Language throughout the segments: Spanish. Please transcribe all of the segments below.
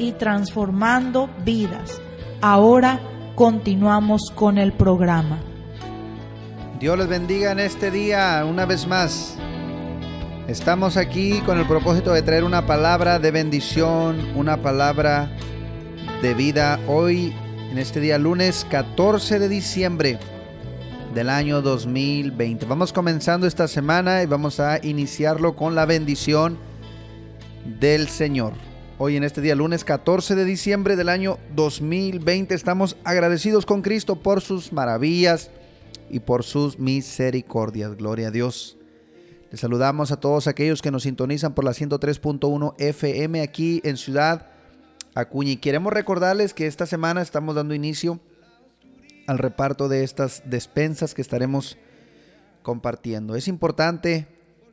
y transformando vidas. Ahora continuamos con el programa. Dios les bendiga en este día una vez más. Estamos aquí con el propósito de traer una palabra de bendición, una palabra de vida hoy, en este día lunes 14 de diciembre del año 2020. Vamos comenzando esta semana y vamos a iniciarlo con la bendición del Señor. Hoy en este día lunes 14 de diciembre del año 2020 estamos agradecidos con Cristo por sus maravillas y por sus misericordias. Gloria a Dios. Les saludamos a todos aquellos que nos sintonizan por la 103.1 FM aquí en Ciudad Acuña. Y queremos recordarles que esta semana estamos dando inicio al reparto de estas despensas que estaremos compartiendo. Es importante,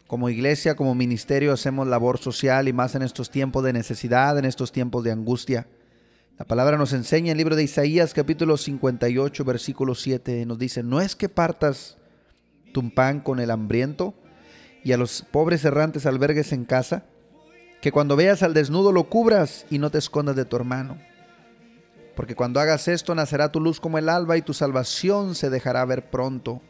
como iglesia, como ministerio, hacemos labor social y más en estos tiempos de necesidad, en estos tiempos de angustia. La palabra nos enseña en el libro de Isaías capítulo 58 versículo 7, nos dice, no es que partas tu pan con el hambriento, y a los pobres errantes albergues en casa, que cuando veas al desnudo lo cubras y no te escondas de tu hermano. Porque cuando hagas esto nacerá tu luz como el alba y tu salvación se dejará ver pronto.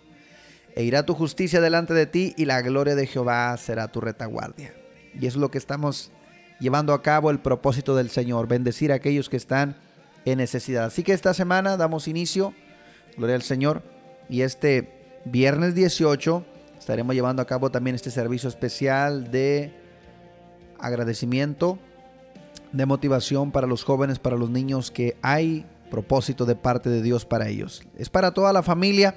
E irá tu justicia delante de ti y la gloria de Jehová será tu retaguardia. Y es lo que estamos llevando a cabo el propósito del Señor, bendecir a aquellos que están en necesidad. Así que esta semana damos inicio, gloria al Señor, y este viernes 18 Estaremos llevando a cabo también este servicio especial de agradecimiento, de motivación para los jóvenes, para los niños, que hay propósito de parte de Dios para ellos. Es para toda la familia,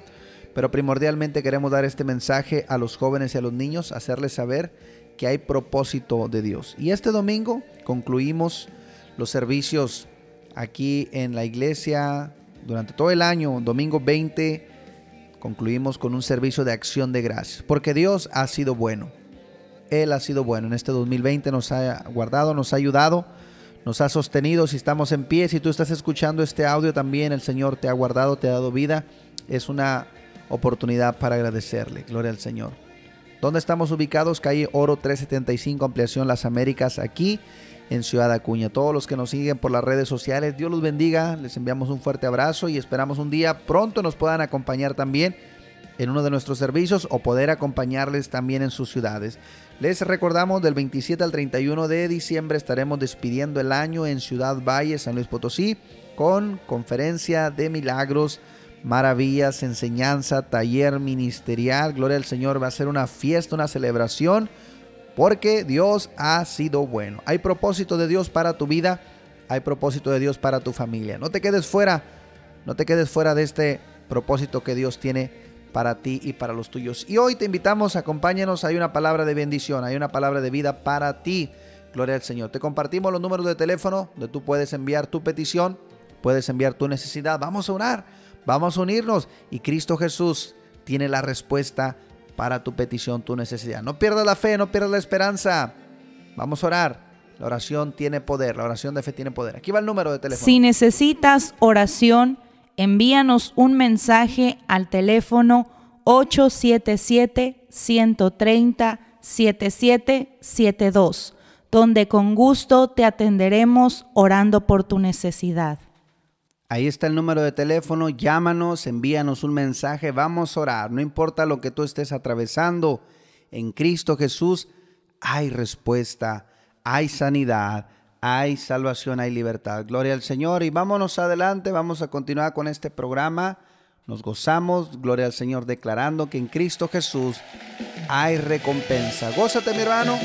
pero primordialmente queremos dar este mensaje a los jóvenes y a los niños, hacerles saber que hay propósito de Dios. Y este domingo concluimos los servicios aquí en la iglesia durante todo el año, domingo 20 concluimos con un servicio de acción de gracias, porque Dios ha sido bueno. Él ha sido bueno. En este 2020 nos ha guardado, nos ha ayudado, nos ha sostenido. Si estamos en pie, si tú estás escuchando este audio también, el Señor te ha guardado, te ha dado vida. Es una oportunidad para agradecerle. Gloria al Señor. ¿Dónde estamos ubicados? Calle Oro 375, Ampliación Las Américas, aquí en Ciudad Acuña. Todos los que nos siguen por las redes sociales, Dios los bendiga, les enviamos un fuerte abrazo y esperamos un día pronto nos puedan acompañar también en uno de nuestros servicios o poder acompañarles también en sus ciudades. Les recordamos del 27 al 31 de diciembre estaremos despidiendo el año en Ciudad Valle, San Luis Potosí, con conferencia de milagros, maravillas, enseñanza, taller ministerial. Gloria al Señor, va a ser una fiesta, una celebración porque Dios ha sido bueno. Hay propósito de Dios para tu vida, hay propósito de Dios para tu familia. No te quedes fuera, no te quedes fuera de este propósito que Dios tiene para ti y para los tuyos. Y hoy te invitamos, acompáñanos, hay una palabra de bendición, hay una palabra de vida para ti. Gloria al Señor. Te compartimos los números de teléfono donde tú puedes enviar tu petición, puedes enviar tu necesidad. Vamos a orar, vamos a unirnos y Cristo Jesús tiene la respuesta para tu petición, tu necesidad. No pierdas la fe, no pierdas la esperanza. Vamos a orar. La oración tiene poder, la oración de fe tiene poder. Aquí va el número de teléfono. Si necesitas oración, envíanos un mensaje al teléfono 877-130-7772, donde con gusto te atenderemos orando por tu necesidad. Ahí está el número de teléfono, llámanos, envíanos un mensaje, vamos a orar. No importa lo que tú estés atravesando, en Cristo Jesús hay respuesta, hay sanidad, hay salvación, hay libertad. Gloria al Señor y vámonos adelante, vamos a continuar con este programa. Nos gozamos, gloria al Señor, declarando que en Cristo Jesús hay recompensa. Gózate, mi hermano.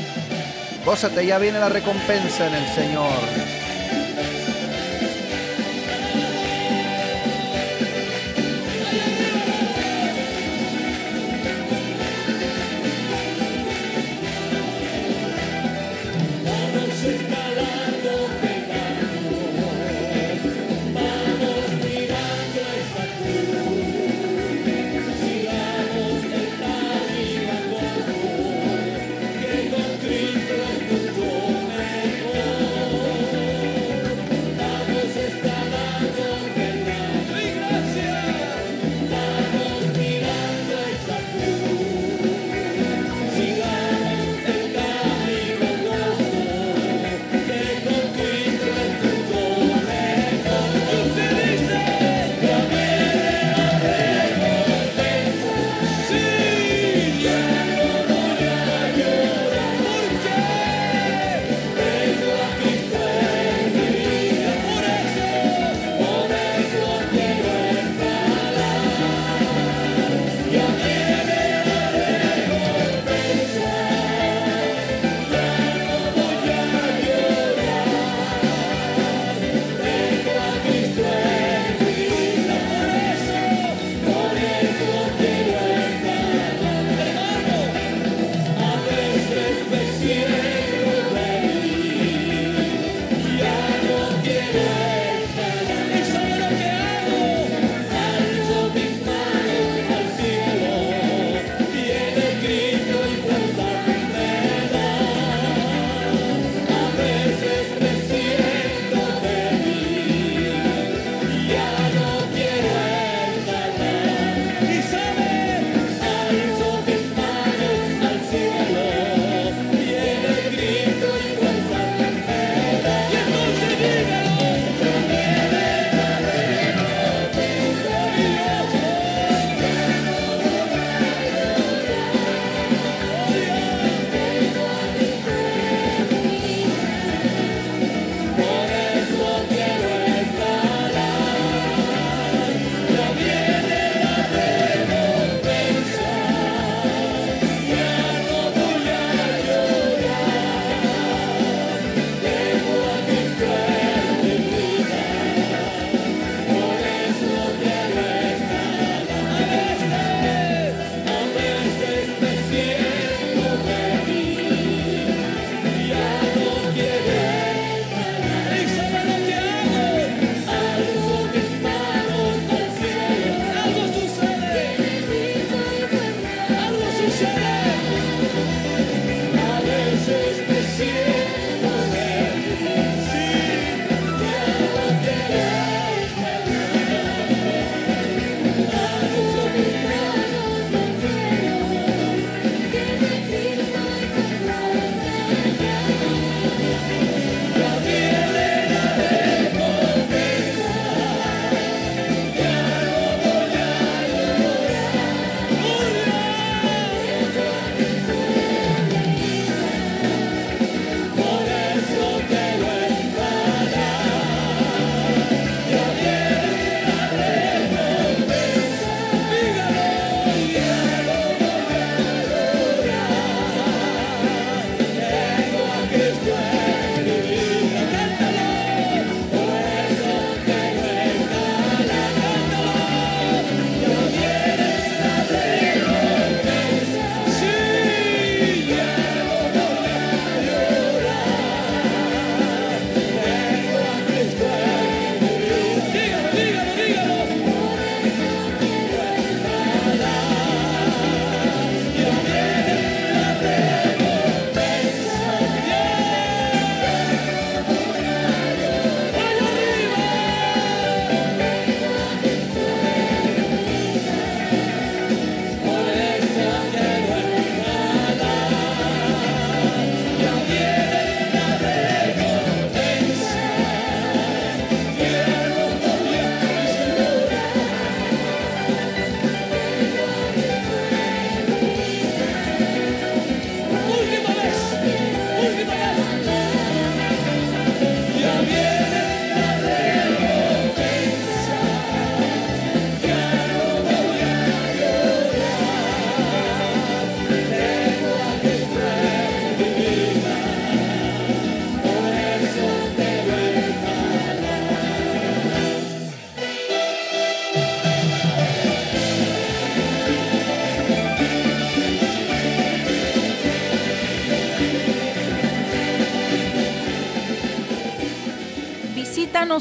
Gózate, ya viene la recompensa en el Señor.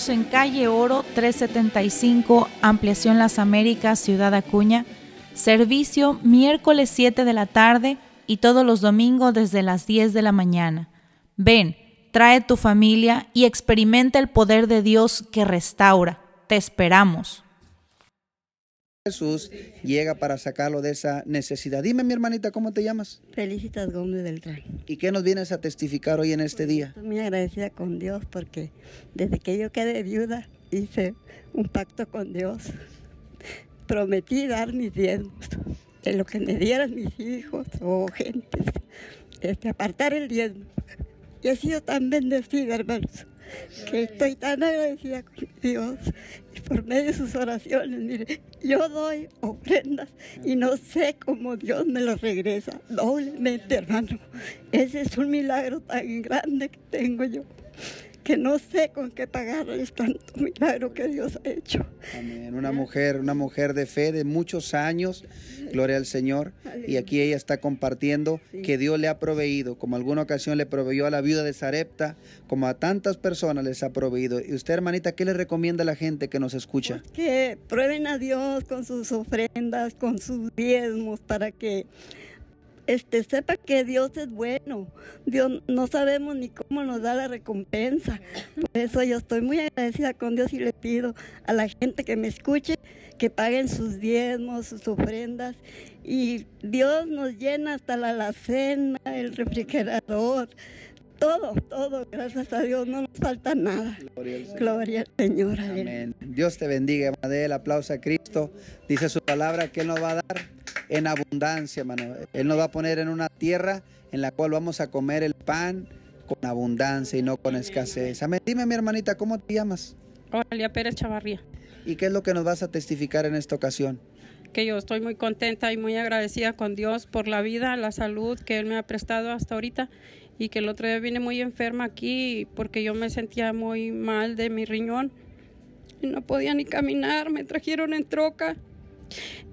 En calle Oro 375, Ampliación Las Américas, Ciudad Acuña. Servicio miércoles 7 de la tarde y todos los domingos desde las 10 de la mañana. Ven, trae tu familia y experimenta el poder de Dios que restaura. Te esperamos. Jesús llega para sacarlo de esa necesidad. Dime, mi hermanita, ¿cómo te llamas? Felicitas Gómez Beltrán. ¿Y qué nos vienes a testificar hoy en este día? Estoy muy agradecida con Dios porque desde que yo quedé viuda hice un pacto con Dios. Prometí dar mis diezmos de lo que me dieran mis hijos o gentes, este, apartar el diezmo. Y he sido tan bendecida, hermanos que estoy tan agradecida con Dios por medio de sus oraciones. Mire, yo doy ofrendas y no sé cómo Dios me lo regresa doblemente, hermano. Ese es un milagro tan grande que tengo yo que no sé con qué pagarles tanto milagro que Dios ha hecho. Amén. Una mujer, una mujer de fe de muchos años, gloria al Señor. Y aquí ella está compartiendo que Dios le ha proveído, como alguna ocasión le proveyó a la viuda de Sarepta, como a tantas personas les ha proveído. Y usted, hermanita, ¿qué le recomienda a la gente que nos escucha? Pues que prueben a Dios con sus ofrendas, con sus diezmos, para que este, sepa que Dios es bueno. Dios no sabemos ni cómo nos da la recompensa. Por eso yo estoy muy agradecida con Dios y le pido a la gente que me escuche que paguen sus diezmos, sus ofrendas. Y Dios nos llena hasta la alacena, el refrigerador. Todo, todo, gracias a Dios, no nos falta nada. Gloria al Señor. Amén. Dios te bendiga, Madre. El aplauso a Cristo. Dice su palabra que Él nos va a dar en abundancia, hermano. Él nos va a poner en una tierra en la cual vamos a comer el pan con abundancia y no con escasez. Amén. Dime, mi hermanita, ¿cómo te llamas? Oralia Pérez Chavarría. ¿Y qué es lo que nos vas a testificar en esta ocasión? Que yo estoy muy contenta y muy agradecida con Dios por la vida, la salud que Él me ha prestado hasta ahorita y que el otro día vine muy enferma aquí porque yo me sentía muy mal de mi riñón y no podía ni caminar, me trajeron en troca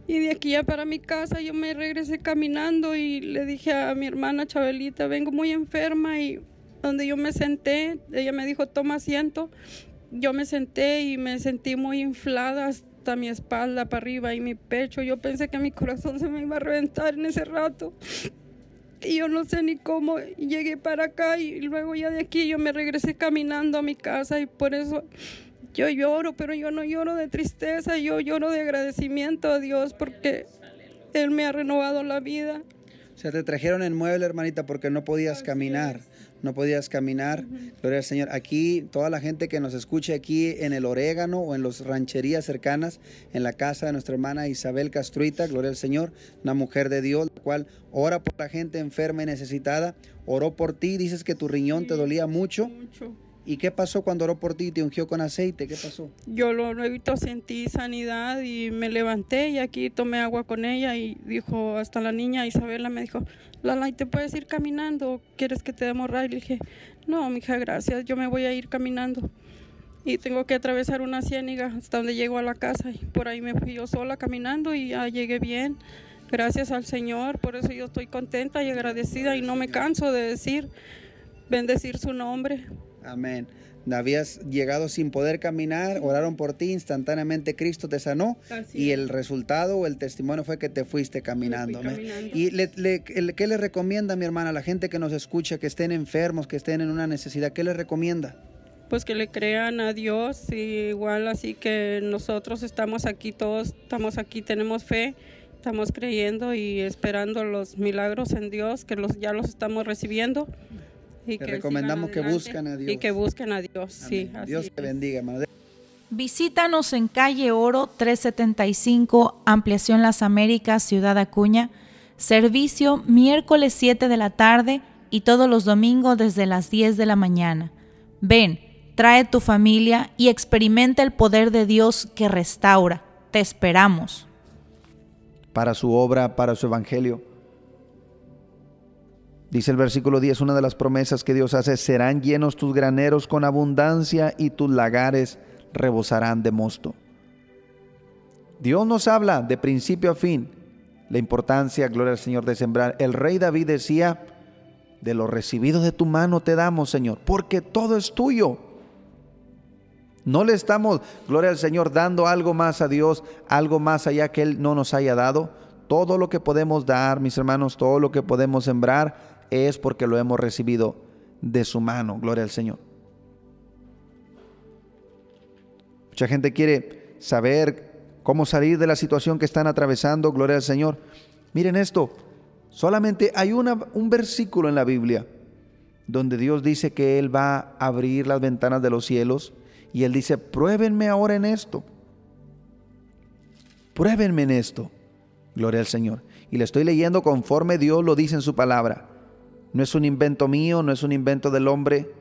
y de aquí ya para mi casa yo me regresé caminando y le dije a mi hermana Chabelita, vengo muy enferma y donde yo me senté, ella me dijo, toma asiento. Yo me senté y me sentí muy inflada hasta mi espalda para arriba y mi pecho. Yo pensé que mi corazón se me iba a reventar en ese rato. Y yo no sé ni cómo llegué para acá y luego ya de aquí yo me regresé caminando a mi casa y por eso yo lloro, pero yo no lloro de tristeza, yo lloro de agradecimiento a Dios porque Él me ha renovado la vida. O sea, te trajeron en mueble, hermanita, porque no podías caminar. No podías caminar. Gloria al Señor. Aquí, toda la gente que nos escuche aquí en el Orégano o en las rancherías cercanas, en la casa de nuestra hermana Isabel Castruita, gloria al Señor, una mujer de Dios, la cual ora por la gente enferma y necesitada. Oró por ti, dices que tu riñón te dolía mucho. Mucho ¿Y qué pasó cuando oró por ti y te ungió con aceite? ¿Qué pasó? Yo lo visto, sentí sanidad y me levanté y aquí tomé agua con ella y dijo, hasta la niña Isabela me dijo, Lala, ¿y te puedes ir caminando? ¿Quieres que te demos ray? Le dije, no, mija, gracias, yo me voy a ir caminando. Y tengo que atravesar una ciéniga hasta donde llego a la casa y por ahí me fui yo sola caminando y ya llegué bien. Gracias al Señor, por eso yo estoy contenta y agradecida y no me canso de decir, bendecir su nombre. Amén. Habías llegado sin poder caminar, oraron por ti, instantáneamente Cristo te sanó y el resultado o el testimonio fue que te fuiste caminando. ¿Y qué le recomienda mi hermana a la gente que nos escucha, que estén enfermos, que estén en una necesidad? ¿Qué le recomienda? Pues que le crean a Dios, igual así que nosotros estamos aquí, todos estamos aquí, tenemos fe, estamos creyendo y esperando los milagros en Dios, que los, ya los estamos recibiendo. Y te recomendamos que busquen a Dios. Y que busquen a Dios, sí. Dios te bendiga, hermano. Visítanos en calle Oro 375, Ampliación Las Américas, Ciudad Acuña. Servicio miércoles 7 de la tarde y todos los domingos desde las 10 de la mañana. Ven, trae tu familia y experimenta el poder de Dios que restaura. Te esperamos. Para su obra, para su evangelio Dice el versículo 10, una de las promesas que Dios hace, serán llenos tus graneros con abundancia y tus lagares rebosarán de mosto. Dios nos habla de principio a fin la importancia, gloria al Señor, de sembrar. El rey David decía, de lo recibido de tu mano te damos, Señor, porque todo es tuyo. No le estamos, gloria al Señor, dando algo más a Dios, algo más allá que Él no nos haya dado. Todo lo que podemos dar, mis hermanos, todo lo que podemos sembrar es porque lo hemos recibido de su mano, gloria al Señor. Mucha gente quiere saber cómo salir de la situación que están atravesando, gloria al Señor. Miren esto, solamente hay una, un versículo en la Biblia donde Dios dice que Él va a abrir las ventanas de los cielos y Él dice, pruébenme ahora en esto. Pruébenme en esto. Gloria al Señor. Y le estoy leyendo conforme Dios lo dice en su palabra. No es un invento mío, no es un invento del hombre,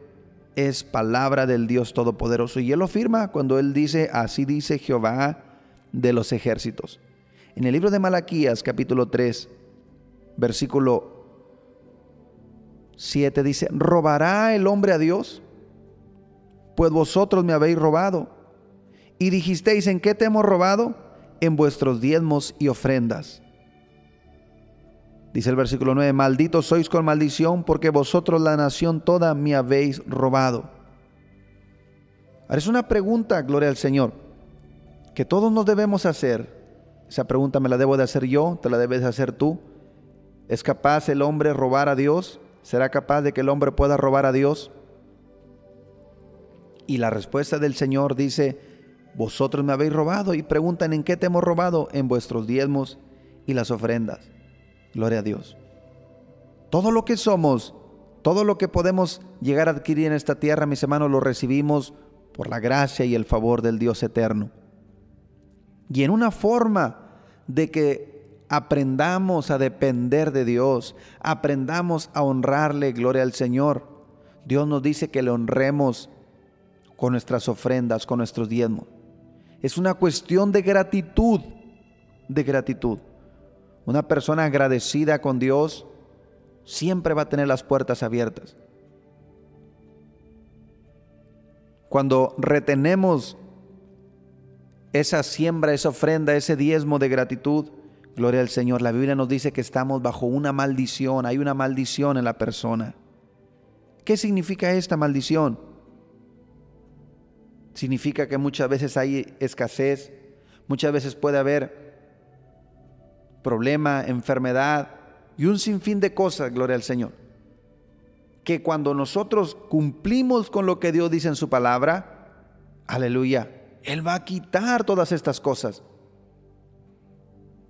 es palabra del Dios Todopoderoso. Y Él lo firma cuando Él dice, así dice Jehová de los ejércitos. En el libro de Malaquías capítulo 3, versículo 7 dice, ¿robará el hombre a Dios? Pues vosotros me habéis robado. Y dijisteis, ¿en qué te hemos robado? En vuestros diezmos y ofrendas. Dice el versículo 9, malditos sois con maldición porque vosotros la nación toda me habéis robado. Ahora es una pregunta, gloria al Señor, que todos nos debemos hacer. Esa pregunta me la debo de hacer yo, te la debes de hacer tú. ¿Es capaz el hombre robar a Dios? ¿Será capaz de que el hombre pueda robar a Dios? Y la respuesta del Señor dice, vosotros me habéis robado y preguntan en qué te hemos robado, en vuestros diezmos y las ofrendas. Gloria a Dios. Todo lo que somos, todo lo que podemos llegar a adquirir en esta tierra, mis hermanos, lo recibimos por la gracia y el favor del Dios eterno. Y en una forma de que aprendamos a depender de Dios, aprendamos a honrarle, gloria al Señor. Dios nos dice que le honremos con nuestras ofrendas, con nuestros diezmos. Es una cuestión de gratitud, de gratitud. Una persona agradecida con Dios siempre va a tener las puertas abiertas. Cuando retenemos esa siembra, esa ofrenda, ese diezmo de gratitud, gloria al Señor, la Biblia nos dice que estamos bajo una maldición, hay una maldición en la persona. ¿Qué significa esta maldición? Significa que muchas veces hay escasez, muchas veces puede haber problema, enfermedad y un sinfín de cosas, gloria al Señor. Que cuando nosotros cumplimos con lo que Dios dice en su palabra, aleluya, Él va a quitar todas estas cosas.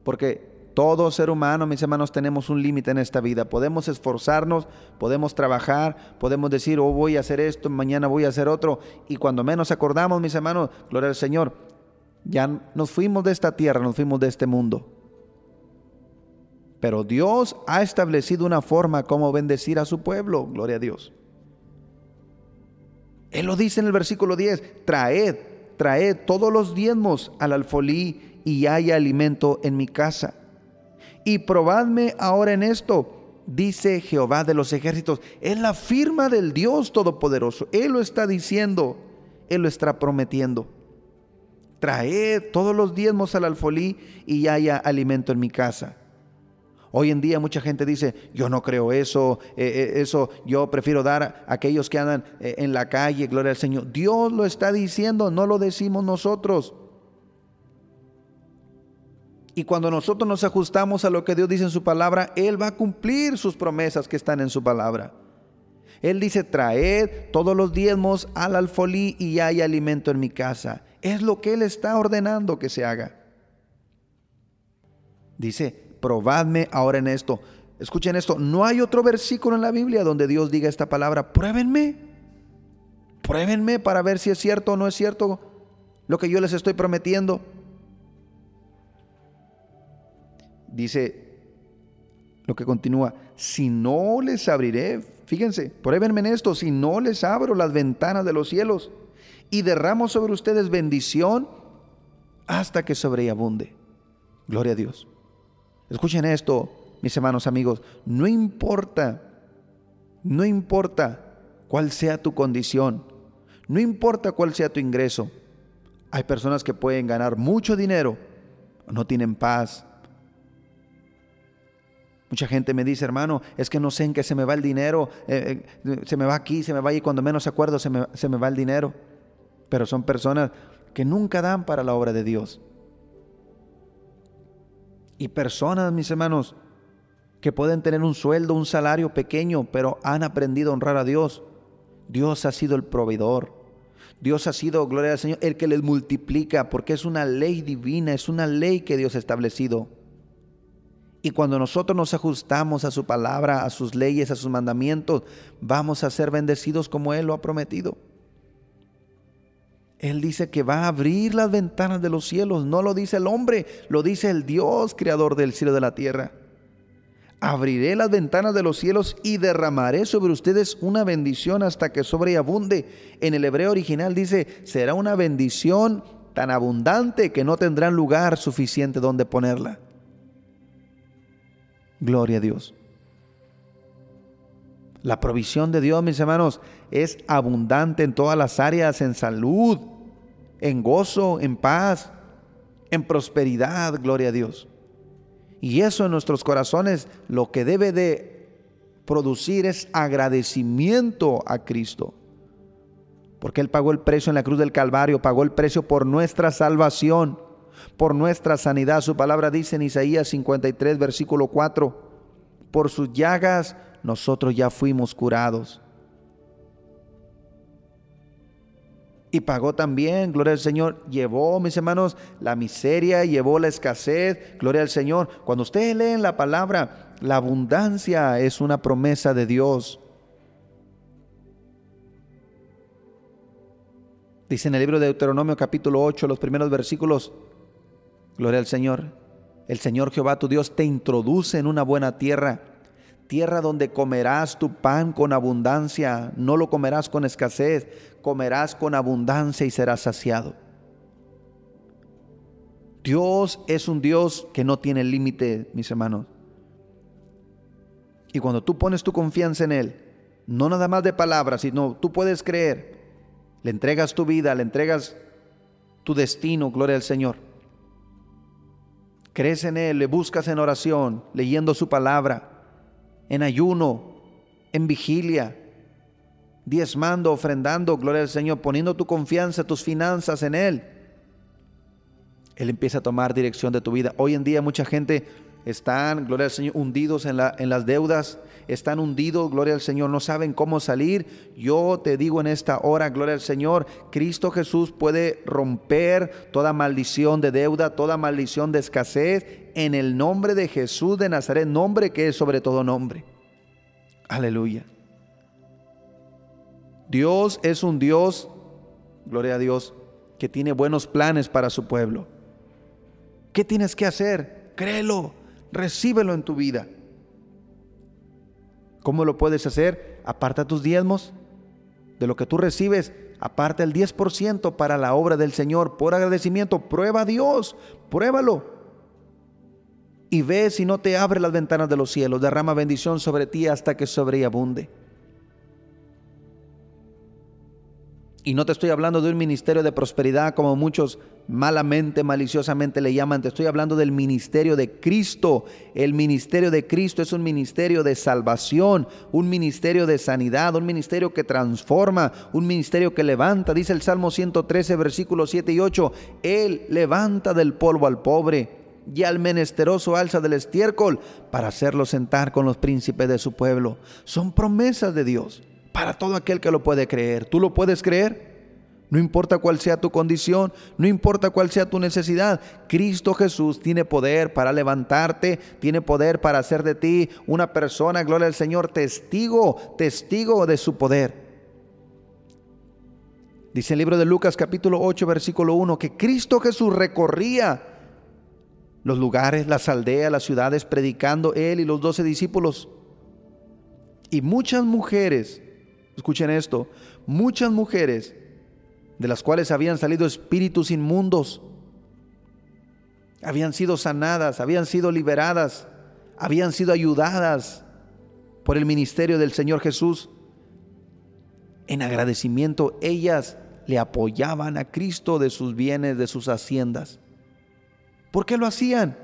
Porque todo ser humano, mis hermanos, tenemos un límite en esta vida. Podemos esforzarnos, podemos trabajar, podemos decir, oh, voy a hacer esto, mañana voy a hacer otro. Y cuando menos acordamos, mis hermanos, gloria al Señor, ya nos fuimos de esta tierra, nos fuimos de este mundo. Pero Dios ha establecido una forma como bendecir a su pueblo. Gloria a Dios. Él lo dice en el versículo 10, traed, traed todos los diezmos al alfolí y haya alimento en mi casa. Y probadme ahora en esto, dice Jehová de los ejércitos. Es la firma del Dios Todopoderoso. Él lo está diciendo, Él lo está prometiendo. Traed todos los diezmos al alfolí y haya alimento en mi casa. Hoy en día mucha gente dice, yo no creo eso, eh, eh, eso yo prefiero dar a aquellos que andan eh, en la calle, gloria al Señor. Dios lo está diciendo, no lo decimos nosotros. Y cuando nosotros nos ajustamos a lo que Dios dice en su palabra, Él va a cumplir sus promesas que están en su palabra. Él dice, traed todos los diezmos al alfolí y hay alimento en mi casa. Es lo que Él está ordenando que se haga. Dice, probadme ahora en esto. Escuchen esto, no hay otro versículo en la Biblia donde Dios diga esta palabra, pruébenme, pruébenme para ver si es cierto o no es cierto lo que yo les estoy prometiendo. Dice lo que continúa, si no les abriré, fíjense, pruébenme en esto, si no les abro las ventanas de los cielos y derramo sobre ustedes bendición hasta que sobreabunde. Gloria a Dios. Escuchen esto, mis hermanos amigos, no importa, no importa cuál sea tu condición, no importa cuál sea tu ingreso. Hay personas que pueden ganar mucho dinero, no tienen paz. Mucha gente me dice, hermano, es que no sé en qué se me va el dinero, eh, eh, se me va aquí, se me va ahí, cuando menos acuerdo se me, se me va el dinero. pero son personas que nunca dan para la obra de Dios. Y personas, mis hermanos, que pueden tener un sueldo, un salario pequeño, pero han aprendido a honrar a Dios. Dios ha sido el proveedor. Dios ha sido, gloria al Señor, el que les multiplica, porque es una ley divina, es una ley que Dios ha establecido. Y cuando nosotros nos ajustamos a su palabra, a sus leyes, a sus mandamientos, vamos a ser bendecidos como Él lo ha prometido. Él dice que va a abrir las ventanas de los cielos. No lo dice el hombre, lo dice el Dios, creador del cielo y de la tierra. Abriré las ventanas de los cielos y derramaré sobre ustedes una bendición hasta que sobreabunde. En el hebreo original dice, será una bendición tan abundante que no tendrán lugar suficiente donde ponerla. Gloria a Dios. La provisión de Dios, mis hermanos, es abundante en todas las áreas, en salud, en gozo, en paz, en prosperidad, gloria a Dios. Y eso en nuestros corazones lo que debe de producir es agradecimiento a Cristo. Porque Él pagó el precio en la cruz del Calvario, pagó el precio por nuestra salvación, por nuestra sanidad. Su palabra dice en Isaías 53, versículo 4, por sus llagas nosotros ya fuimos curados. Y pagó también, gloria al Señor, llevó, mis hermanos, la miseria, llevó la escasez, gloria al Señor. Cuando ustedes leen la palabra, la abundancia es una promesa de Dios. Dice en el libro de Deuteronomio capítulo 8, los primeros versículos, gloria al Señor, el Señor Jehová tu Dios te introduce en una buena tierra tierra donde comerás tu pan con abundancia, no lo comerás con escasez, comerás con abundancia y serás saciado. Dios es un Dios que no tiene límite, mis hermanos. Y cuando tú pones tu confianza en Él, no nada más de palabras, sino tú puedes creer, le entregas tu vida, le entregas tu destino, gloria al Señor. Crees en Él, le buscas en oración, leyendo su palabra en ayuno, en vigilia, diezmando, ofrendando, gloria al Señor, poniendo tu confianza, tus finanzas en Él. Él empieza a tomar dirección de tu vida. Hoy en día mucha gente están, gloria al Señor, hundidos en, la, en las deudas, están hundidos, gloria al Señor, no saben cómo salir. Yo te digo en esta hora, gloria al Señor, Cristo Jesús puede romper toda maldición de deuda, toda maldición de escasez en el nombre de Jesús de Nazaret, nombre que es sobre todo nombre. Aleluya. Dios es un Dios, gloria a Dios, que tiene buenos planes para su pueblo. ¿Qué tienes que hacer? Créelo, recíbelo en tu vida. ¿Cómo lo puedes hacer? Aparta tus diezmos de lo que tú recibes. Aparta el 10% para la obra del Señor por agradecimiento. Prueba a Dios, pruébalo y ve si no te abre las ventanas de los cielos, derrama bendición sobre ti hasta que sobreabunde. Y no te estoy hablando de un ministerio de prosperidad como muchos malamente, maliciosamente le llaman. Te estoy hablando del ministerio de Cristo. El ministerio de Cristo es un ministerio de salvación, un ministerio de sanidad, un ministerio que transforma, un ministerio que levanta. Dice el Salmo 113, versículos 7 y 8. Él levanta del polvo al pobre y al menesteroso alza del estiércol para hacerlo sentar con los príncipes de su pueblo. Son promesas de Dios para todo aquel que lo puede creer. ¿Tú lo puedes creer? No importa cuál sea tu condición, no importa cuál sea tu necesidad, Cristo Jesús tiene poder para levantarte, tiene poder para hacer de ti una persona, gloria al Señor, testigo, testigo de su poder. Dice el libro de Lucas capítulo 8 versículo 1 que Cristo Jesús recorría los lugares, las aldeas, las ciudades, predicando él y los doce discípulos. Y muchas mujeres, escuchen esto, muchas mujeres de las cuales habían salido espíritus inmundos, habían sido sanadas, habían sido liberadas, habían sido ayudadas por el ministerio del Señor Jesús. En agradecimiento, ellas le apoyaban a Cristo de sus bienes, de sus haciendas. ¿Por qué lo hacían?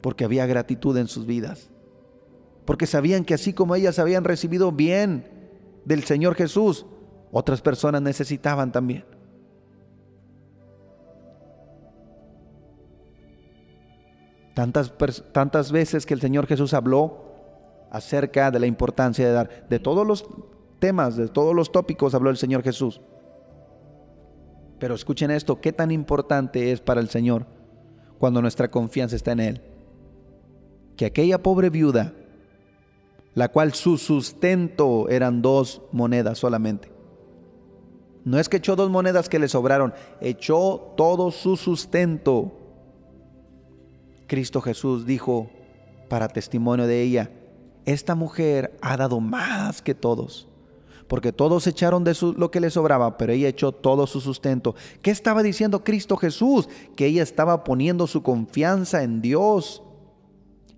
Porque había gratitud en sus vidas. Porque sabían que así como ellas habían recibido bien del Señor Jesús, Otras personas necesitaban también. Tantas, tantas veces que el Señor Jesús habló acerca de la importancia de dar. De todos los temas, de todos los tópicos habló el Señor Jesús. Pero escuchen esto, qué tan importante es para el Señor cuando nuestra confianza está en Él. Que aquella pobre viuda, la cual su sustento eran dos monedas solamente. No es que echó dos monedas que le sobraron, echó todo su sustento. Cristo Jesús dijo para testimonio de ella, esta mujer ha dado más que todos, porque todos echaron de su, lo que le sobraba, pero ella echó todo su sustento. ¿Qué estaba diciendo Cristo Jesús? Que ella estaba poniendo su confianza en Dios.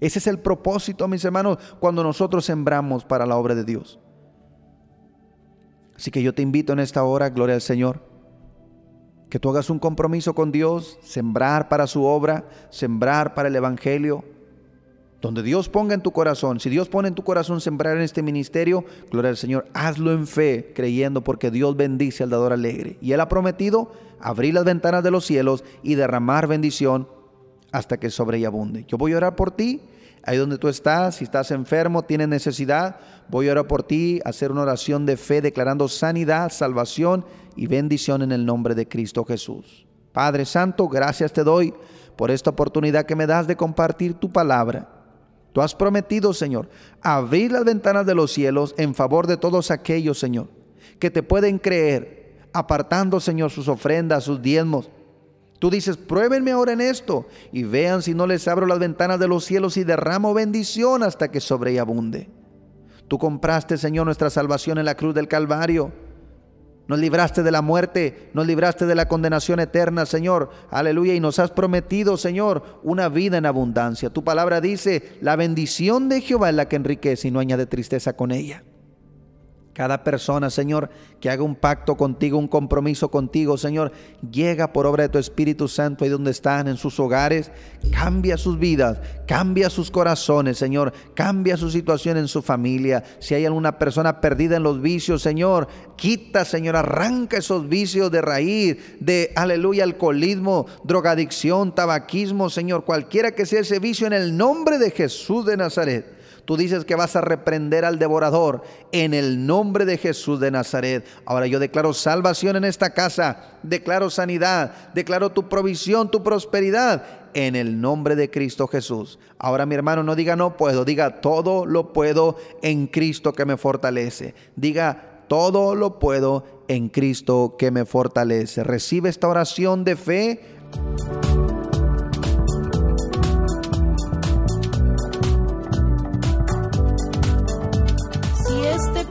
Ese es el propósito, mis hermanos, cuando nosotros sembramos para la obra de Dios. Así que yo te invito en esta hora, gloria al Señor, que tú hagas un compromiso con Dios, sembrar para su obra, sembrar para el Evangelio, donde Dios ponga en tu corazón, si Dios pone en tu corazón sembrar en este ministerio, gloria al Señor, hazlo en fe, creyendo porque Dios bendice al dador alegre. Y Él ha prometido abrir las ventanas de los cielos y derramar bendición hasta que sobre ella abunde. Yo voy a orar por ti, ahí donde tú estás, si estás enfermo, tienes necesidad, voy a orar por ti, hacer una oración de fe declarando sanidad, salvación y bendición en el nombre de Cristo Jesús. Padre Santo, gracias te doy por esta oportunidad que me das de compartir tu palabra. Tú has prometido, Señor, abrir las ventanas de los cielos en favor de todos aquellos, Señor, que te pueden creer, apartando, Señor, sus ofrendas, sus diezmos. Tú dices, pruébenme ahora en esto y vean si no les abro las ventanas de los cielos y derramo bendición hasta que sobreabunde. Tú compraste, Señor, nuestra salvación en la cruz del Calvario. Nos libraste de la muerte, nos libraste de la condenación eterna, Señor. Aleluya. Y nos has prometido, Señor, una vida en abundancia. Tu palabra dice, la bendición de Jehová es la que enriquece y no añade tristeza con ella. Cada persona, Señor, que haga un pacto contigo, un compromiso contigo, Señor, llega por obra de tu Espíritu Santo ahí donde están, en sus hogares, cambia sus vidas, cambia sus corazones, Señor, cambia su situación en su familia. Si hay alguna persona perdida en los vicios, Señor, quita, Señor, arranca esos vicios de raíz, de, aleluya, alcoholismo, drogadicción, tabaquismo, Señor, cualquiera que sea ese vicio, en el nombre de Jesús de Nazaret. Tú dices que vas a reprender al devorador en el nombre de Jesús de Nazaret. Ahora yo declaro salvación en esta casa, declaro sanidad, declaro tu provisión, tu prosperidad en el nombre de Cristo Jesús. Ahora mi hermano no diga no puedo, diga todo lo puedo en Cristo que me fortalece. Diga todo lo puedo en Cristo que me fortalece. Recibe esta oración de fe.